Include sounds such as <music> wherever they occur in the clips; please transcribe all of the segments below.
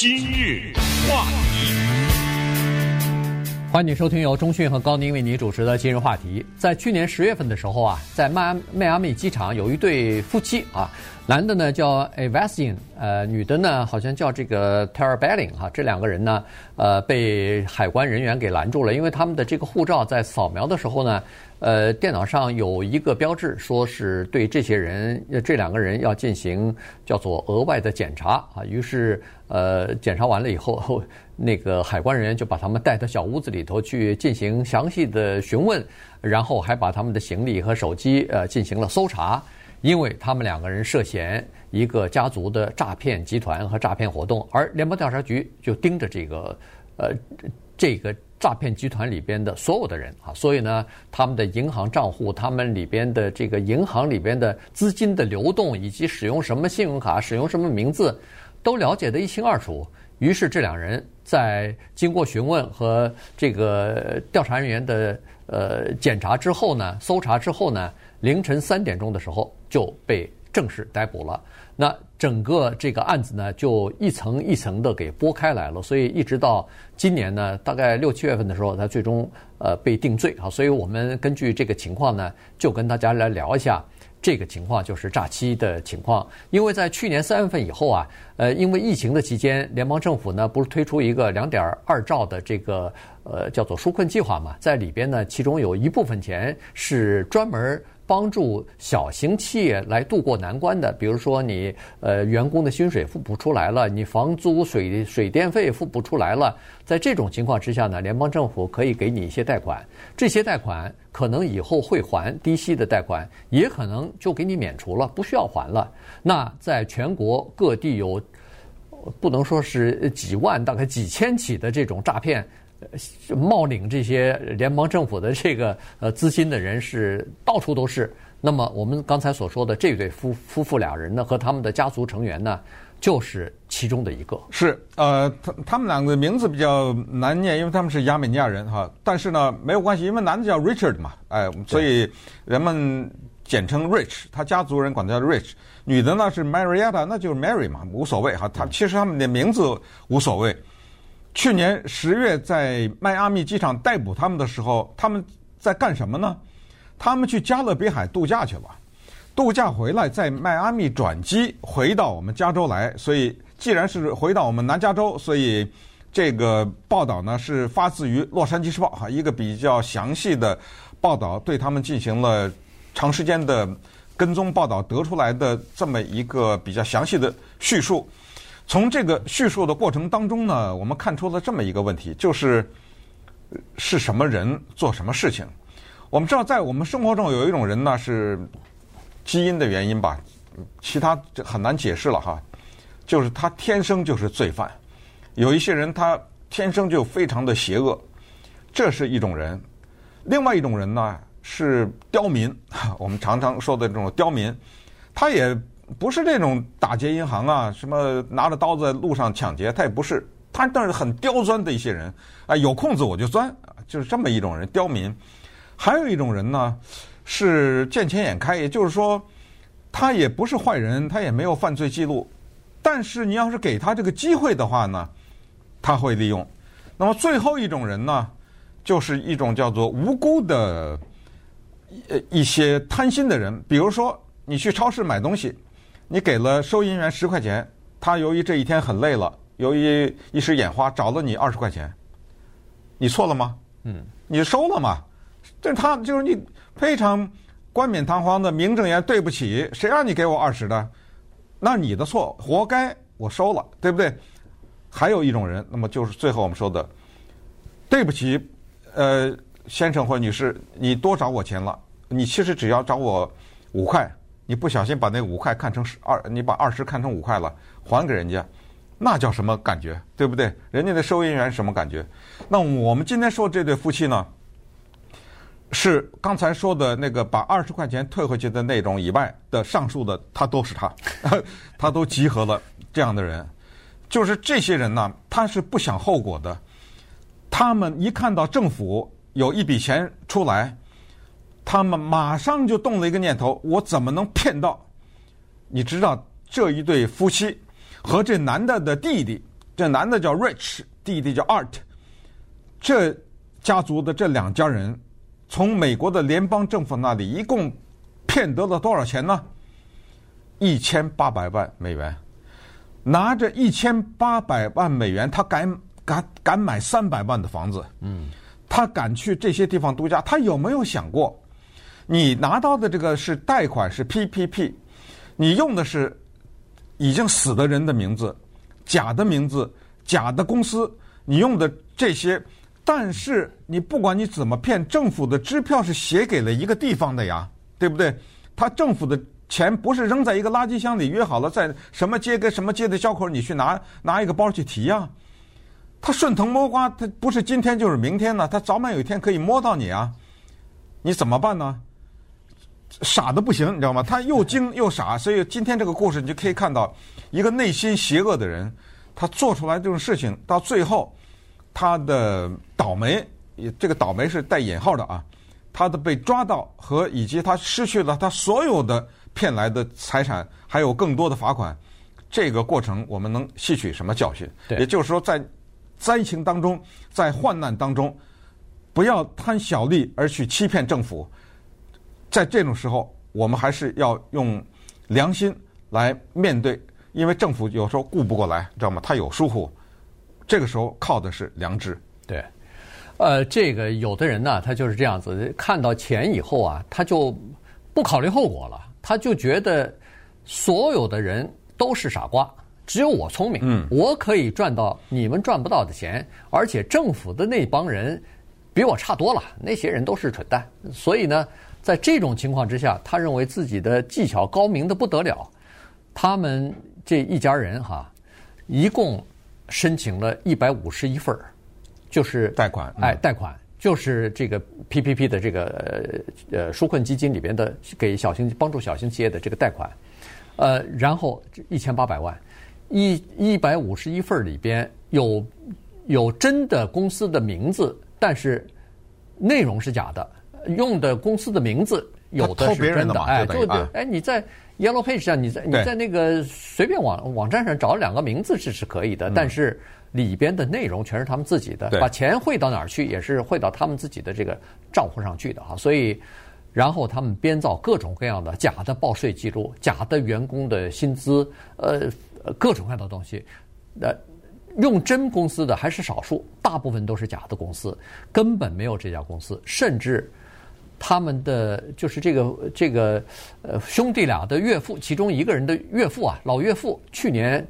今日话题，欢迎收听由中讯和高宁为你主持的今日话题。在去年十月份的时候啊，在迈阿迈阿密机场有一对夫妻啊，男的呢叫 a v a s i n 呃，女的呢好像叫这个 Tara Bellin 哈，这两个人呢，呃，被海关人员给拦住了，因为他们的这个护照在扫描的时候呢。呃，电脑上有一个标志，说是对这些人，这两个人要进行叫做额外的检查啊。于是，呃，检查完了以后，那个海关人员就把他们带到小屋子里头去进行详细的询问，然后还把他们的行李和手机呃进行了搜查，因为他们两个人涉嫌一个家族的诈骗集团和诈骗活动，而联邦调查局就盯着这个呃这个。诈骗集团里边的所有的人啊，所以呢，他们的银行账户、他们里边的这个银行里边的资金的流动，以及使用什么信用卡、使用什么名字，都了解得一清二楚。于是这两人在经过询问和这个调查人员的呃检查之后呢，搜查之后呢，凌晨三点钟的时候就被正式逮捕了。那整个这个案子呢，就一层一层的给剥开来了，所以一直到今年呢，大概六七月份的时候，他最终呃被定罪啊。所以我们根据这个情况呢，就跟大家来聊一下这个情况，就是诈欺的情况。因为在去年三月份以后啊，呃，因为疫情的期间，联邦政府呢不是推出一个两点二兆的这个呃叫做纾困计划嘛，在里边呢，其中有一部分钱是专门。帮助小型企业来渡过难关的，比如说你呃员工的薪水付不出来了，你房租水水电费付不出来了，在这种情况之下呢，联邦政府可以给你一些贷款，这些贷款可能以后会还低息的贷款，也可能就给你免除了，不需要还了。那在全国各地有不能说是几万，大概几千起的这种诈骗。冒领这些联邦政府的这个呃资金的人是到处都是。那么我们刚才所说的这对夫夫妇俩人呢，和他们的家族成员呢，就是其中的一个。是呃，他他们两个名字比较难念，因为他们是亚美尼亚人哈。但是呢，没有关系，因为男的叫 Richard 嘛，哎，所以人们简称 Rich，他家族人管他叫 Rich。女的呢是 Marietta，那就是 Mary 嘛，无所谓哈。他其实他们的名字无所谓。去年十月在迈阿密机场逮捕他们的时候，他们在干什么呢？他们去加勒比海度假去了，度假回来在迈阿密转机回到我们加州来。所以，既然是回到我们南加州，所以这个报道呢是发自于《洛杉矶时报》哈，一个比较详细的报道，对他们进行了长时间的跟踪报道，得出来的这么一个比较详细的叙述。从这个叙述的过程当中呢，我们看出了这么一个问题，就是是什么人做什么事情。我们知道，在我们生活中有一种人呢，是基因的原因吧，其他就很难解释了哈。就是他天生就是罪犯，有一些人他天生就非常的邪恶，这是一种人。另外一种人呢是刁民，<laughs> 我们常常说的这种刁民，他也。不是这种打劫银行啊，什么拿着刀子在路上抢劫，他也不是，他但是很刁钻的一些人啊，有空子我就钻，就是这么一种人，刁民。还有一种人呢，是见钱眼开，也就是说，他也不是坏人，他也没有犯罪记录，但是你要是给他这个机会的话呢，他会利用。那么最后一种人呢，就是一种叫做无辜的，呃，一些贪心的人，比如说你去超市买东西。你给了收银员十块钱，他由于这一天很累了，由于一时眼花找了你二十块钱，你错了吗？嗯，你收了吗？这他就是你非常冠冕堂皇的名正言对不起，谁让你给我二十的？那你的错，活该，我收了，对不对？还有一种人，那么就是最后我们说的，对不起，呃，先生或女士，你多找我钱了，你其实只要找我五块。你不小心把那五块看成十二，你把二十看成五块了，还给人家，那叫什么感觉？对不对？人家的收银员什么感觉？那我们今天说这对夫妻呢，是刚才说的那个把二十块钱退回去的内容以外的上述的，他都是他，他都集合了这样的人，就是这些人呢，他是不想后果的，他们一看到政府有一笔钱出来。他们马上就动了一个念头：我怎么能骗到？你知道这一对夫妻和这男的的弟弟，这男的叫 Rich，弟弟叫 Art，这家族的这两家人，从美国的联邦政府那里一共骗得了多少钱呢？一千八百万美元。拿着一千八百万美元，他敢敢敢买三百万的房子。嗯，他敢去这些地方度假。他有没有想过，你拿到的这个是贷款是 PPP，你用的是已经死的人的名字，假的名字，假的公司，你用的这些，但是你不管你怎么骗，政府的支票是写给了一个地方的呀，对不对？他政府的。钱不是扔在一个垃圾箱里，约好了在什么街跟什么街的交口，你去拿拿一个包去提呀。他顺藤摸瓜，他不是今天就是明天呢，他早晚有一天可以摸到你啊。你怎么办呢？傻的不行，你知道吗？他又精 <laughs> 又傻，所以今天这个故事你就可以看到一个内心邪恶的人，他做出来这种事情，到最后他的倒霉，这个倒霉是带引号的啊，他的被抓到和以及他失去了他所有的。骗来的财产还有更多的罚款，这个过程我们能吸取什么教训？也就是说，在灾情当中，在患难当中，不要贪小利而去欺骗政府。在这种时候，我们还是要用良心来面对，因为政府有时候顾不过来，知道吗？他有疏忽，这个时候靠的是良知。对，呃，这个有的人呢，他就是这样子，看到钱以后啊，他就不考虑后果了。他就觉得所有的人都是傻瓜，只有我聪明，嗯，我可以赚到你们赚不到的钱，而且政府的那帮人比我差多了，那些人都是蠢蛋。所以呢，在这种情况之下，他认为自己的技巧高明的不得了。他们这一家人哈，一共申请了一百五十一份儿，就是贷款，哎，贷款。就是这个 PPP 的这个呃纾困基金里边的给小型帮助小型企业的这个贷款，呃，然后一千八百万，一一百五十一份里边有有真的公司的名字，但是内容是假的，用的公司的名字有的是真的，哎，就哎你在 Yellow Page 上，你在你在那个随便网网站上找两个名字是是可以的，但是。里边的内容全是他们自己的，把钱汇到哪儿去也是汇到他们自己的这个账户上去的啊，所以，然后他们编造各种各样的假的报税记录、假的员工的薪资，呃，各种各样的东西，呃，用真公司的还是少数，大部分都是假的公司，根本没有这家公司，甚至他们的就是这个这个呃兄弟俩的岳父，其中一个人的岳父啊，老岳父去年。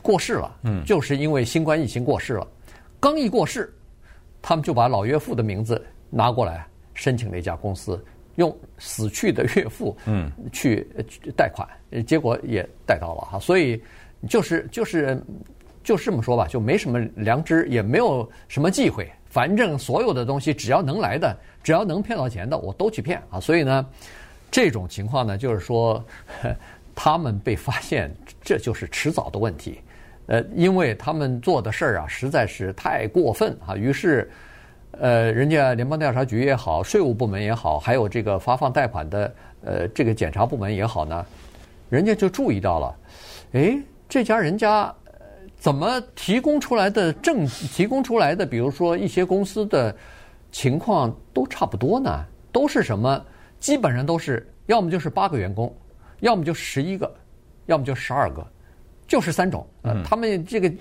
过世了，嗯，就是因为新冠疫情过世了。刚一过世，他们就把老岳父的名字拿过来申请了一家公司，用死去的岳父，嗯，去贷款，结果也贷到了哈。所以就是就是就是这么说吧，就没什么良知，也没有什么忌讳。反正所有的东西，只要能来的，只要能骗到钱的，我都去骗啊。所以呢，这种情况呢，就是说 <laughs> 他们被发现，这就是迟早的问题。呃，因为他们做的事儿啊，实在是太过分啊。于是，呃，人家联邦调查局也好，税务部门也好，还有这个发放贷款的呃这个检查部门也好呢，人家就注意到了，哎，这家人家怎么提供出来的证，提供出来的，比如说一些公司的情况都差不多呢？都是什么？基本上都是要么就是八个员工，要么就十一个，要么就十二个。就是三种，呃，他们这个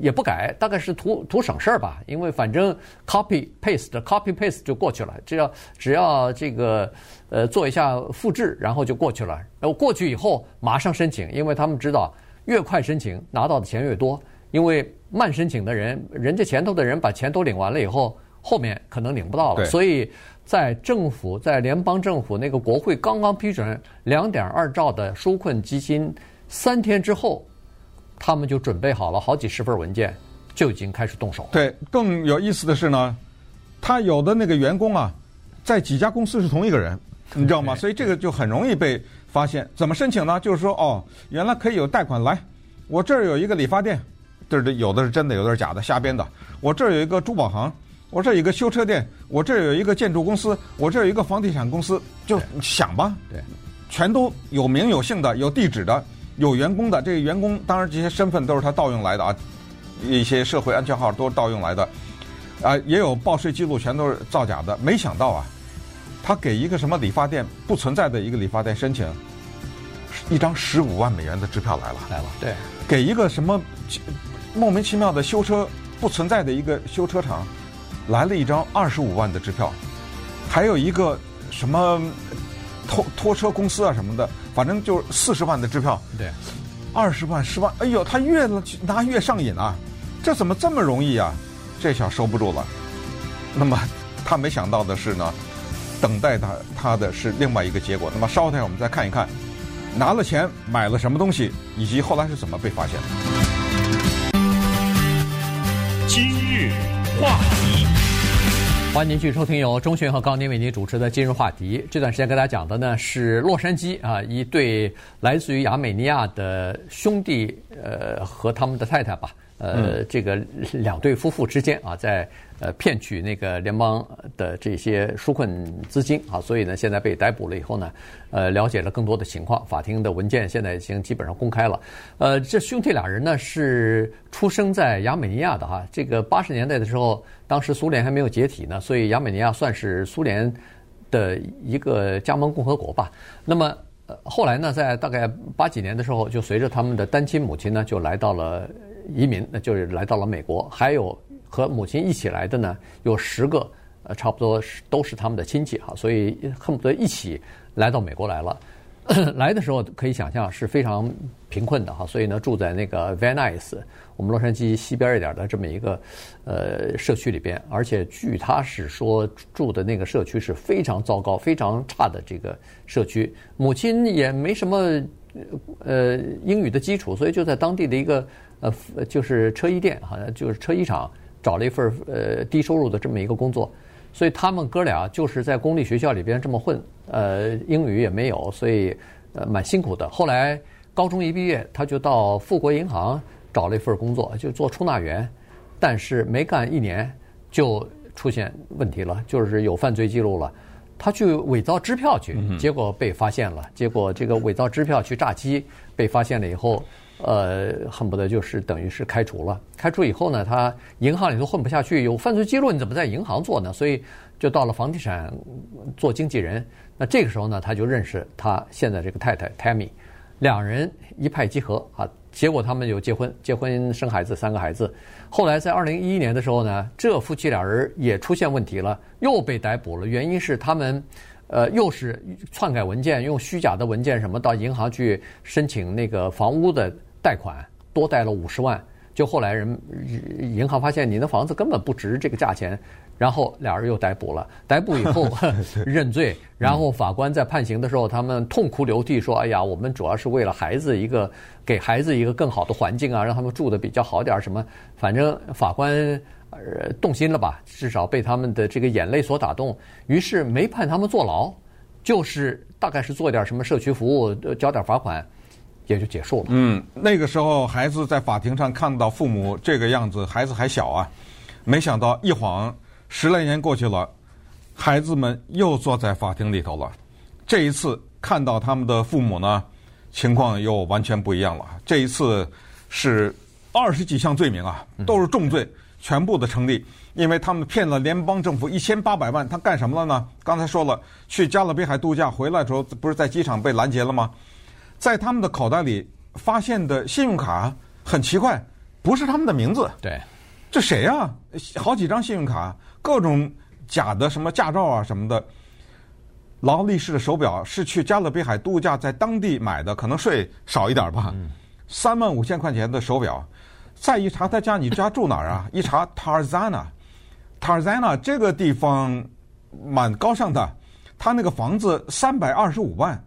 也不改，大概是图图省事儿吧，因为反正 copy paste copy paste 就过去了，只要只要这个呃做一下复制，然后就过去了。然后过去以后马上申请，因为他们知道越快申请拿到的钱越多，因为慢申请的人，人家前头的人把钱都领完了以后，后面可能领不到了。所以在政府在联邦政府那个国会刚刚批准两点二兆的纾困基金三天之后。他们就准备好了好几十份文件，就已经开始动手。对，更有意思的是呢，他有的那个员工啊，在几家公司是同一个人，你知道吗？所以这个就很容易被发现。怎么申请呢？就是说，哦，原来可以有贷款来，我这儿有一个理发店，这这有的是真的，有的是假的，瞎编的。我这儿有一个珠宝行，我这有一个修车店，我这有一个建筑公司，我这有一个房地产公司，就想吧，对，全都有名有姓的，有地址的。有员工的这个员工，当然这些身份都是他盗用来的啊，一些社会安全号都是盗用来的，啊，也有报税记录全都是造假的。没想到啊，他给一个什么理发店不存在的一个理发店申请一张十五万美元的支票来了，来了，对，给一个什么莫名其妙的修车不存在的一个修车厂来了一张二十五万的支票，还有一个什么拖拖车公司啊什么的，反正就是四十万的支票，对。二十万、十万，哎呦，他越拿越上瘾啊！这怎么这么容易啊？这下收不住了。那么他没想到的是呢，等待他他的是另外一个结果。那么稍后我们再看一看，拿了钱买了什么东西，以及后来是怎么被发现的。今日话题。欢迎您继续收听由钟讯和高宁为您主持的今日话题。这段时间跟大家讲的呢是洛杉矶啊，一对来自于亚美尼亚的兄弟，呃，和他们的太太吧。呃，这个两对夫妇之间啊，在呃骗取那个联邦的这些纾困资金啊，所以呢，现在被逮捕了以后呢，呃，了解了更多的情况。法庭的文件现在已经基本上公开了。呃，这兄弟俩人呢是出生在亚美尼亚的哈。这个八十年代的时候，当时苏联还没有解体呢，所以亚美尼亚算是苏联的一个加盟共和国吧。那么呃，后来呢，在大概八几年的时候，就随着他们的单亲母亲呢，就来到了。移民，那就是来到了美国，还有和母亲一起来的呢，有十个，呃，差不多是都是他们的亲戚哈，所以恨不得一起来到美国来了。<coughs> 来的时候可以想象是非常贫困的哈，所以呢住在那个 Van Nuys，我们洛杉矶西边一点的这么一个呃社区里边，而且据他是说住的那个社区是非常糟糕、非常差的这个社区，母亲也没什么呃英语的基础，所以就在当地的一个。呃，就是车衣店，好像就是车衣厂，找了一份呃低收入的这么一个工作，所以他们哥俩就是在公立学校里边这么混，呃，英语也没有，所以呃蛮辛苦的。后来高中一毕业，他就到富国银行找了一份工作，就做出纳员，但是没干一年就出现问题了，就是有犯罪记录了。他去伪造支票去，结果被发现了，结果这个伪造支票去诈欺被发现了以后。呃，恨不得就是等于是开除了。开除以后呢，他银行里头混不下去，有犯罪记录，你怎么在银行做呢？所以就到了房地产做经纪人。那这个时候呢，他就认识他现在这个太太 Tammy，两人一拍即合啊。结果他们就结婚，结婚生孩子，三个孩子。后来在二零一一年的时候呢，这夫妻俩人也出现问题了，又被逮捕了。原因是他们呃又是篡改文件，用虚假的文件什么到银行去申请那个房屋的。贷款多贷了五十万，就后来人银行发现你的房子根本不值这个价钱，然后俩人又逮捕了。逮捕以后 <laughs> 认罪，然后法官在判刑的时候，他们痛哭流涕说：“哎呀，我们主要是为了孩子一个，给孩子一个更好的环境啊，让他们住的比较好点儿。什么，反正法官呃动心了吧？至少被他们的这个眼泪所打动，于是没判他们坐牢，就是大概是做点什么社区服务，交点罚款。”也就结束了。嗯，那个时候孩子在法庭上看到父母这个样子，孩子还小啊，没想到一晃十来年过去了，孩子们又坐在法庭里头了。这一次看到他们的父母呢，情况又完全不一样了。这一次是二十几项罪名啊，都是重罪，全部的成立，因为他们骗了联邦政府一千八百万。他干什么了呢？刚才说了，去加勒比海度假回来的时候，不是在机场被拦截了吗？在他们的口袋里发现的信用卡很奇怪，不是他们的名字。对，这谁呀？好几张信用卡，各种假的什么驾照啊什么的。劳力士的手表是去加勒比海度假，在当地买的，可能税少一点吧。三万五千块钱的手表，再一查他家，你家住哪儿啊？<laughs> 一查 Tarzana，Tarzana 这个地方蛮高尚的，他那个房子三百二十五万。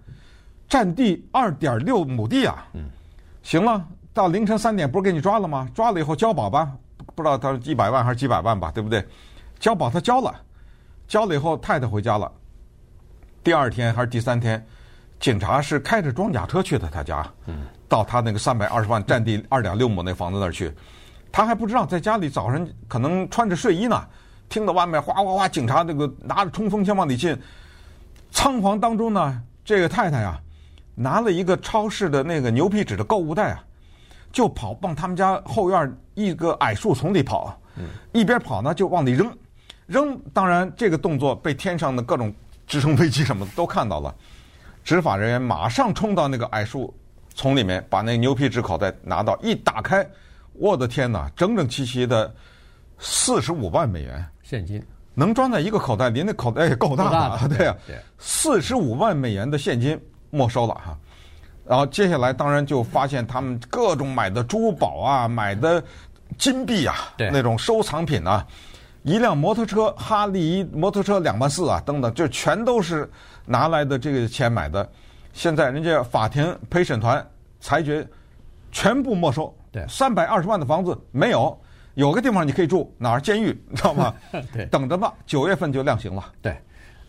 占地二点六亩地啊！嗯，行了，到凌晨三点不是给你抓了吗？抓了以后交保吧，不知道他是几百万还是几百万吧，对不对？交保他交了，交了以后太太回家了。第二天还是第三天，警察是开着装甲车去的他家，嗯，到他那个三百二十万占地二点六亩那房子那儿去，他还不知道在家里早上可能穿着睡衣呢，听到外面哗哗哗，警察那个拿着冲锋枪往里进，仓皇当中呢，这个太太呀。拿了一个超市的那个牛皮纸的购物袋啊，就跑往他们家后院一个矮树丛里跑，一边跑呢就往里扔，扔。当然这个动作被天上的各种直升飞机什么的都看到了，执法人员马上冲到那个矮树丛里面，把那牛皮纸口袋拿到，一打开，我的天哪，整整齐齐的四十五万美元现金。能装在一个口袋里，那口袋也够大的，对呀，四十五万美元的现金没收了哈。然后接下来当然就发现他们各种买的珠宝啊，买的金币啊，那种收藏品啊，一辆摩托车哈利摩托车两万四啊，等等，就全都是拿来的这个钱买的。现在人家法庭陪审团裁决，全部没收。对，三百二十万的房子没有。有个地方你可以住，哪儿？监狱，你知道吗？<laughs> 对，等着吧，九月份就量刑了。对，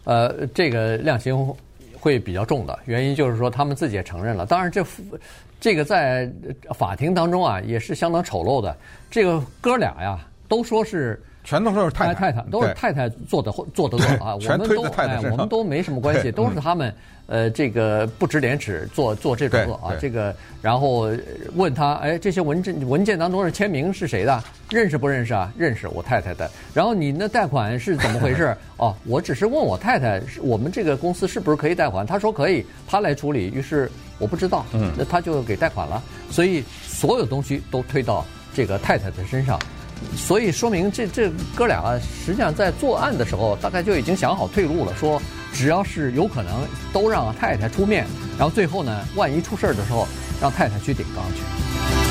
呃，这个量刑会比较重的，原因就是说他们自己也承认了。当然这，这个在法庭当中啊，也是相当丑陋的。这个哥俩呀，都说是。全都是太太太，都是太太做的做的错 <laughs> 啊！我们都哎，我们都没什么关系，都是他们呃，这个不知廉耻做做这种恶啊！这个，然后问他，哎，这些文件文件当中的签名是谁的？认识不认识啊？认识，我太太的。然后你那贷款是怎么回事？<laughs> 哦，我只是问我太太，我们这个公司是不是可以贷款？他说可以，他来处理。于是我不知道，嗯，那他就给贷款了。所以所有东西都推到这个太太的身上。所以说明这这哥俩，实际上在作案的时候，大概就已经想好退路了。说只要是有可能，都让太太出面，然后最后呢，万一出事儿的时候，让太太去顶缸去。